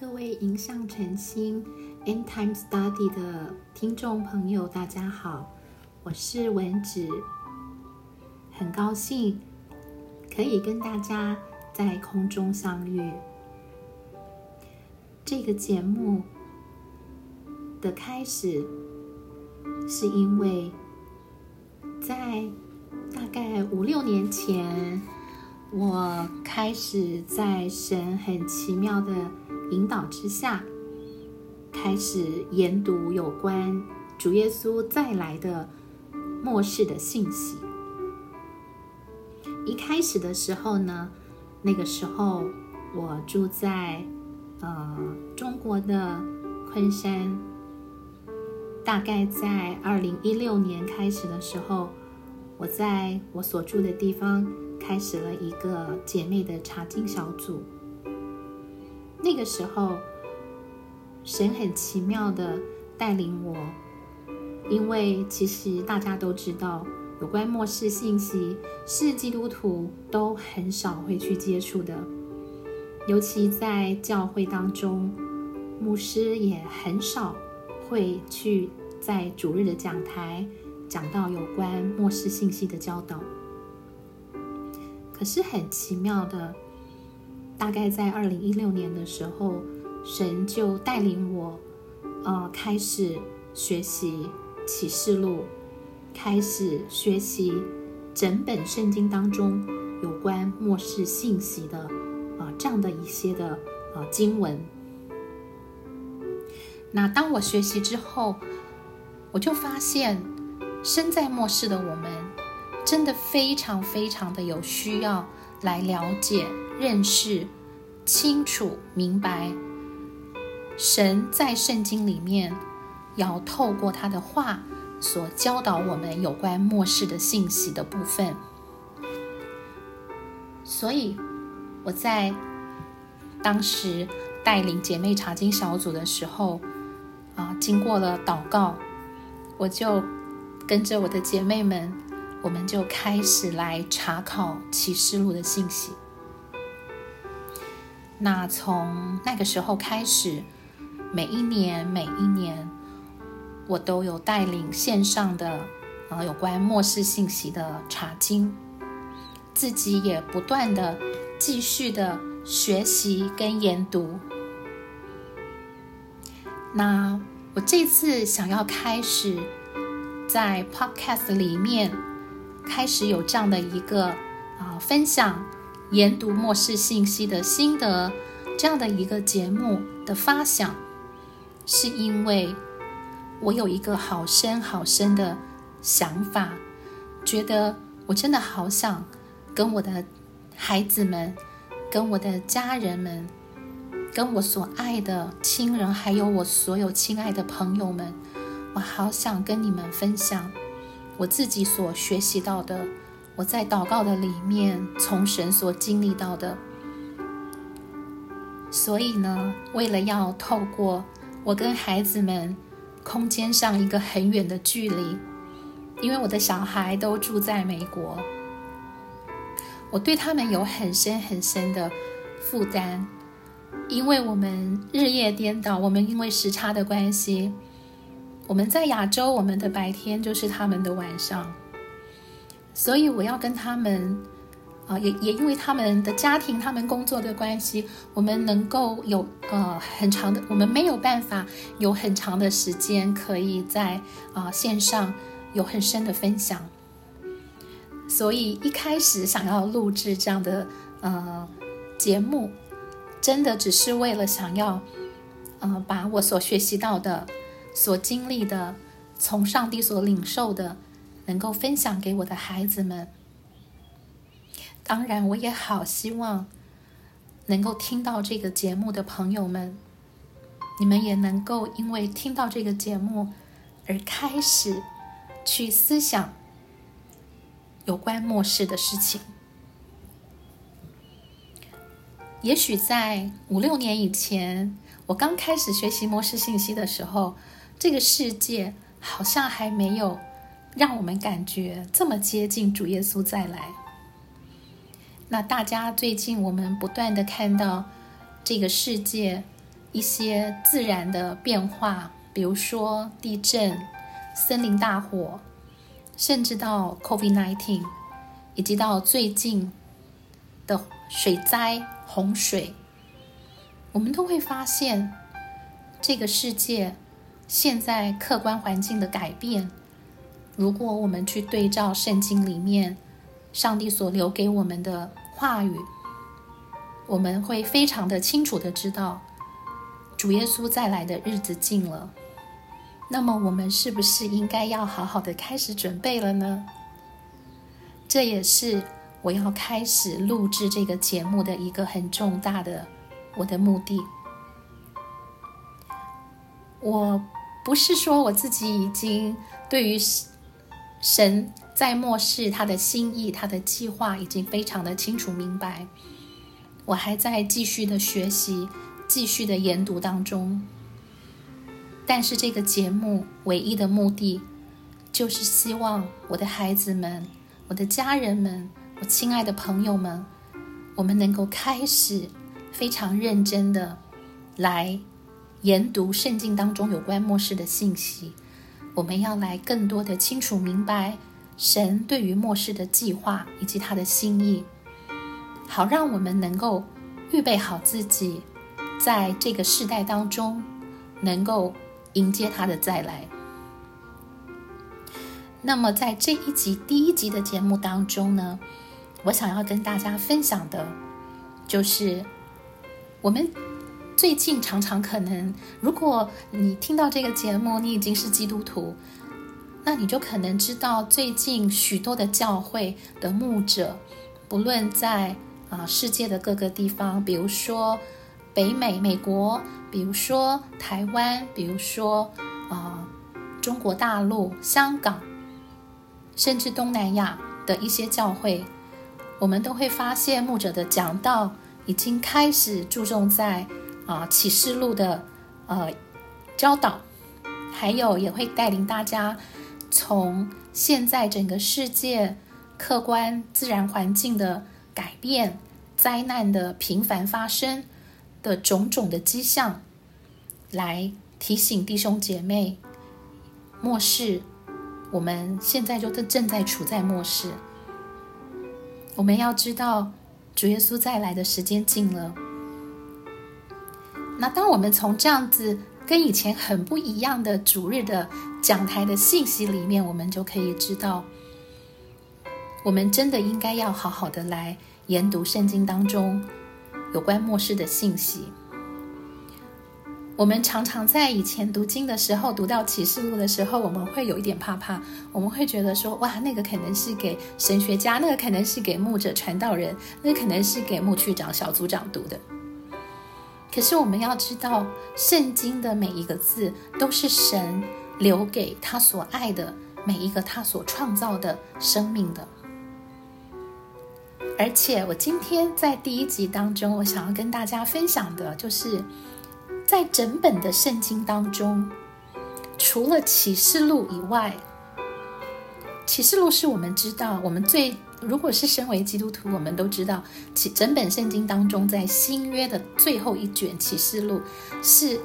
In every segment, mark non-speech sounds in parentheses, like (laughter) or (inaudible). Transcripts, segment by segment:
各位迎向晨星 End Time Study 的听众朋友，大家好，我是文芷，很高兴可以跟大家在空中相遇。这个节目的开始，是因为在大概五六年前，我开始在神很奇妙的。引导之下，开始研读有关主耶稣再来的末世的信息。一开始的时候呢，那个时候我住在呃中国的昆山，大概在二零一六年开始的时候，我在我所住的地方开始了一个姐妹的查经小组。那个时候，神很奇妙的带领我，因为其实大家都知道，有关末世信息是基督徒都很少会去接触的，尤其在教会当中，牧师也很少会去在主日的讲台讲到有关末世信息的教导。可是很奇妙的。大概在二零一六年的时候，神就带领我，呃，开始学习启示录，开始学习整本圣经当中有关末世信息的啊这样的一些的呃经文。那当我学习之后，我就发现，身在末世的我们，真的非常非常的有需要来了解。认识清楚明白，神在圣经里面要透过他的话所教导我们有关末世的信息的部分。所以我在当时带领姐妹查经小组的时候，啊，经过了祷告，我就跟着我的姐妹们，我们就开始来查考启示录的信息。那从那个时候开始，每一年每一年，我都有带领线上的啊有关末世信息的查经，自己也不断的继续的学习跟研读。那我这次想要开始在 Podcast 里面开始有这样的一个啊分享。研读末世信息的心得，这样的一个节目的发想，是因为我有一个好深好深的想法，觉得我真的好想跟我的孩子们、跟我的家人们、跟我所爱的亲人，还有我所有亲爱的朋友们，我好想跟你们分享我自己所学习到的。我在祷告的里面，从神所经历到的，所以呢，为了要透过我跟孩子们空间上一个很远的距离，因为我的小孩都住在美国，我对他们有很深很深的负担，因为我们日夜颠倒，我们因为时差的关系，我们在亚洲，我们的白天就是他们的晚上。所以我要跟他们，啊，也也因为他们的家庭、他们工作的关系，我们能够有呃很长的，我们没有办法有很长的时间可以在啊线上有很深的分享。所以一开始想要录制这样的呃节目，真的只是为了想要，呃，把我所学习到的、所经历的、从上帝所领受的。能够分享给我的孩子们，当然，我也好希望能够听到这个节目的朋友们，你们也能够因为听到这个节目而开始去思想有关末世的事情。也许在五六年以前，我刚开始学习末世信息的时候，这个世界好像还没有。让我们感觉这么接近主耶稣再来。那大家最近我们不断的看到这个世界一些自然的变化，比如说地震、森林大火，甚至到 COVID-19，以及到最近的水灾、洪水，我们都会发现这个世界现在客观环境的改变。如果我们去对照圣经里面上帝所留给我们的话语，我们会非常的清楚的知道，主耶稣再来的日子近了。那么，我们是不是应该要好好的开始准备了呢？这也是我要开始录制这个节目的一个很重大的我的目的。我不是说我自己已经对于。神在末世，他的心意、他的计划已经非常的清楚明白。我还在继续的学习、继续的研读当中。但是这个节目唯一的目的，就是希望我的孩子们、我的家人们、我亲爱的朋友们，我们能够开始非常认真的来研读圣经当中有关末世的信息。我们要来更多的清楚明白神对于末世的计划以及他的心意，好让我们能够预备好自己，在这个世代当中能够迎接他的再来。那么，在这一集第一集的节目当中呢，我想要跟大家分享的，就是我们。最近常常可能，如果你听到这个节目，你已经是基督徒，那你就可能知道，最近许多的教会的牧者，不论在啊世界的各个地方，比如说北美、美国，比如说台湾，比如说啊中国大陆、香港，甚至东南亚的一些教会，我们都会发现牧者的讲道已经开始注重在。啊，启示录的呃教导，还有也会带领大家从现在整个世界客观自然环境的改变、灾难的频繁发生的种种的迹象，来提醒弟兄姐妹，末世，我们现在就正正在处在末世，我们要知道主耶稣再来的时间近了。那当我们从这样子跟以前很不一样的主日的讲台的信息里面，我们就可以知道，我们真的应该要好好的来研读圣经当中有关末世的信息。我们常常在以前读经的时候，读到启示录的时候，我们会有一点怕怕，我们会觉得说，哇，那个可能是给神学家，那个可能是给牧者传道人，那可能是给牧区长、小组长读的。可是我们要知道，圣经的每一个字都是神留给他所爱的每一个他所创造的生命的。而且，我今天在第一集当中，我想要跟大家分享的，就是在整本的圣经当中，除了启示录以外，启示录是我们知道我们最。如果是身为基督徒，我们都知道，其整本圣经当中，在新约的最后一卷启示录，是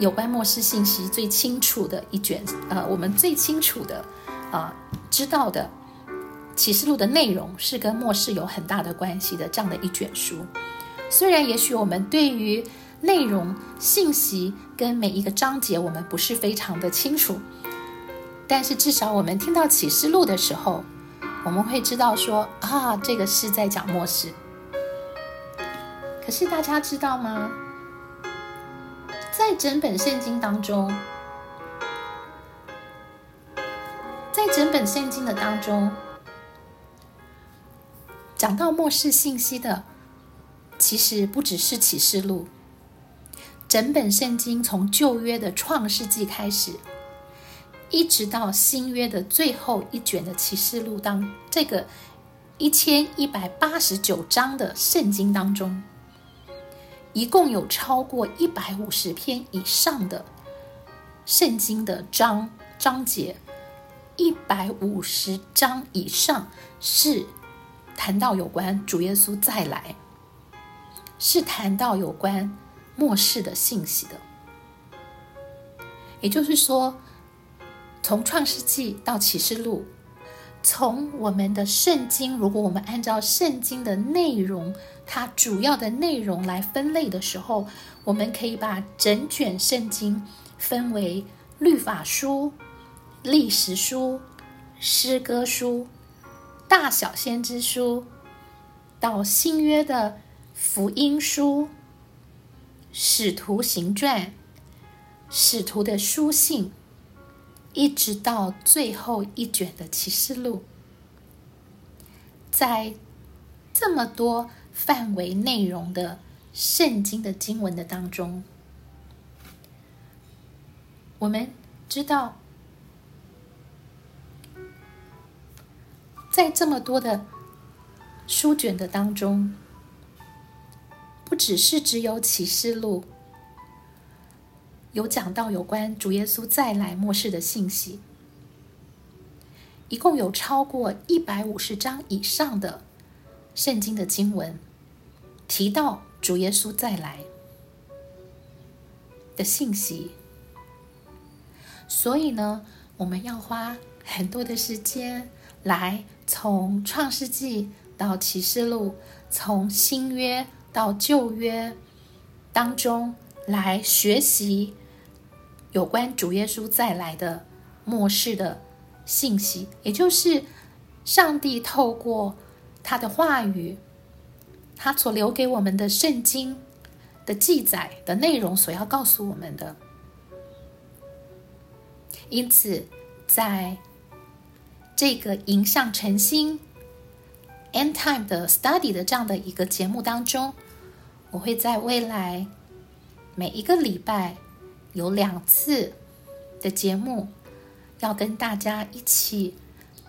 有关末世信息最清楚的一卷。呃，我们最清楚的啊，知道的启示录的内容是跟末世有很大的关系的这样的一卷书。虽然也许我们对于内容信息跟每一个章节我们不是非常的清楚，但是至少我们听到启示录的时候。我们会知道说啊，这个是在讲末世。可是大家知道吗？在整本圣经当中，在整本圣经的当中，讲到末世信息的，其实不只是启示录。整本圣经从旧约的创世纪开始。一直到新约的最后一卷的启示录当这个一千一百八十九章的圣经当中，一共有超过一百五十篇以上的圣经的章章节，一百五十章以上是谈到有关主耶稣再来，是谈到有关末世的信息的。也就是说，从创世纪到启示录，从我们的圣经，如果我们按照圣经的内容，它主要的内容来分类的时候，我们可以把整卷圣经分为律法书、历史书、诗歌书、大小先知书，到新约的福音书、使徒行传。使徒的书信，一直到最后一卷的启示录，在这么多范围内容的圣经的经文的当中，我们知道，在这么多的书卷的当中，不只是只有启示录。有讲到有关主耶稣再来末世的信息，一共有超过一百五十章以上的圣经的经文提到主耶稣再来的信息，所以呢，我们要花很多的时间来从创世纪到启示录，从新约到旧约当中来学习。有关主耶稣再来的末世的信息，也就是上帝透过他的话语，他所留给我们的圣经的记载的内容所要告诉我们的。因此，在这个迎向晨星 （End Time） 的 Study 的这样的一个节目当中，我会在未来每一个礼拜。有两次的节目，要跟大家一起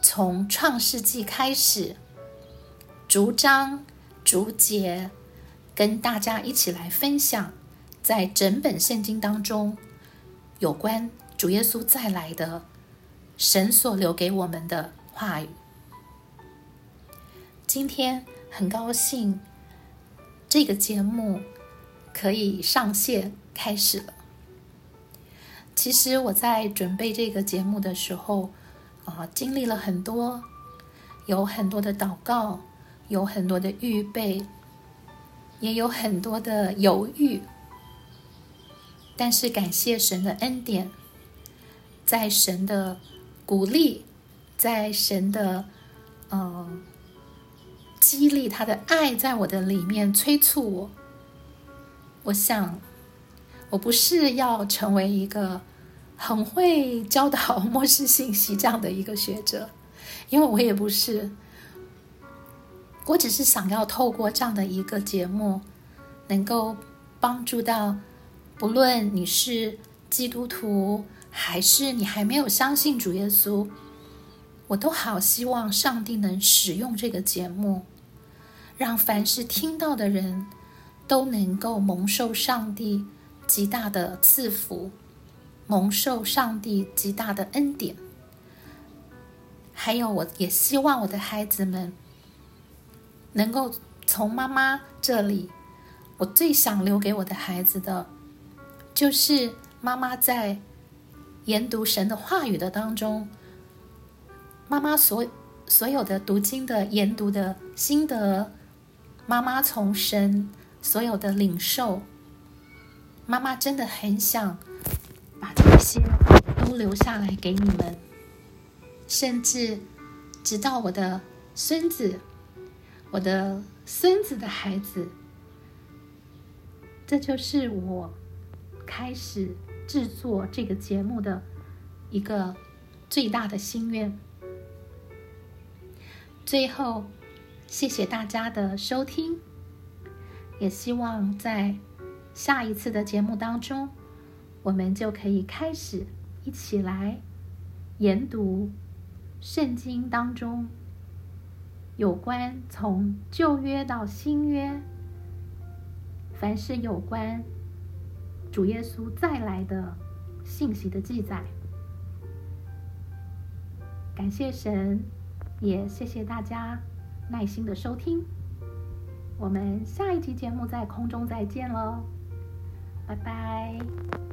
从创世纪开始，逐章逐节跟大家一起来分享，在整本圣经当中有关主耶稣再来的神所留给我们的话语。今天很高兴，这个节目可以上线开始了。其实我在准备这个节目的时候，啊，经历了很多，有很多的祷告，有很多的预备，也有很多的犹豫。但是感谢神的恩典，在神的鼓励，在神的呃激励，他的爱在我的里面催促我。我想。我不是要成为一个很会教导 (laughs) 末世信息这样的一个学者，因为我也不是。我只是想要透过这样的一个节目，能够帮助到不论你是基督徒还是你还没有相信主耶稣，我都好希望上帝能使用这个节目，让凡是听到的人都能够蒙受上帝。极大的赐福，蒙受上帝极大的恩典。还有，我也希望我的孩子们能够从妈妈这里，我最想留给我的孩子的，就是妈妈在研读神的话语的当中，妈妈所所有的读经的研读的心得，妈妈从神所有的领受。妈妈真的很想把这些都留下来给你们，甚至直到我的孙子、我的孙子的孩子，这就是我开始制作这个节目的一个最大的心愿。最后，谢谢大家的收听，也希望在。下一次的节目当中，我们就可以开始一起来研读圣经当中有关从旧约到新约，凡是有关主耶稣再来的信息的记载。感谢神，也谢谢大家耐心的收听。我们下一集节目在空中再见喽。拜拜。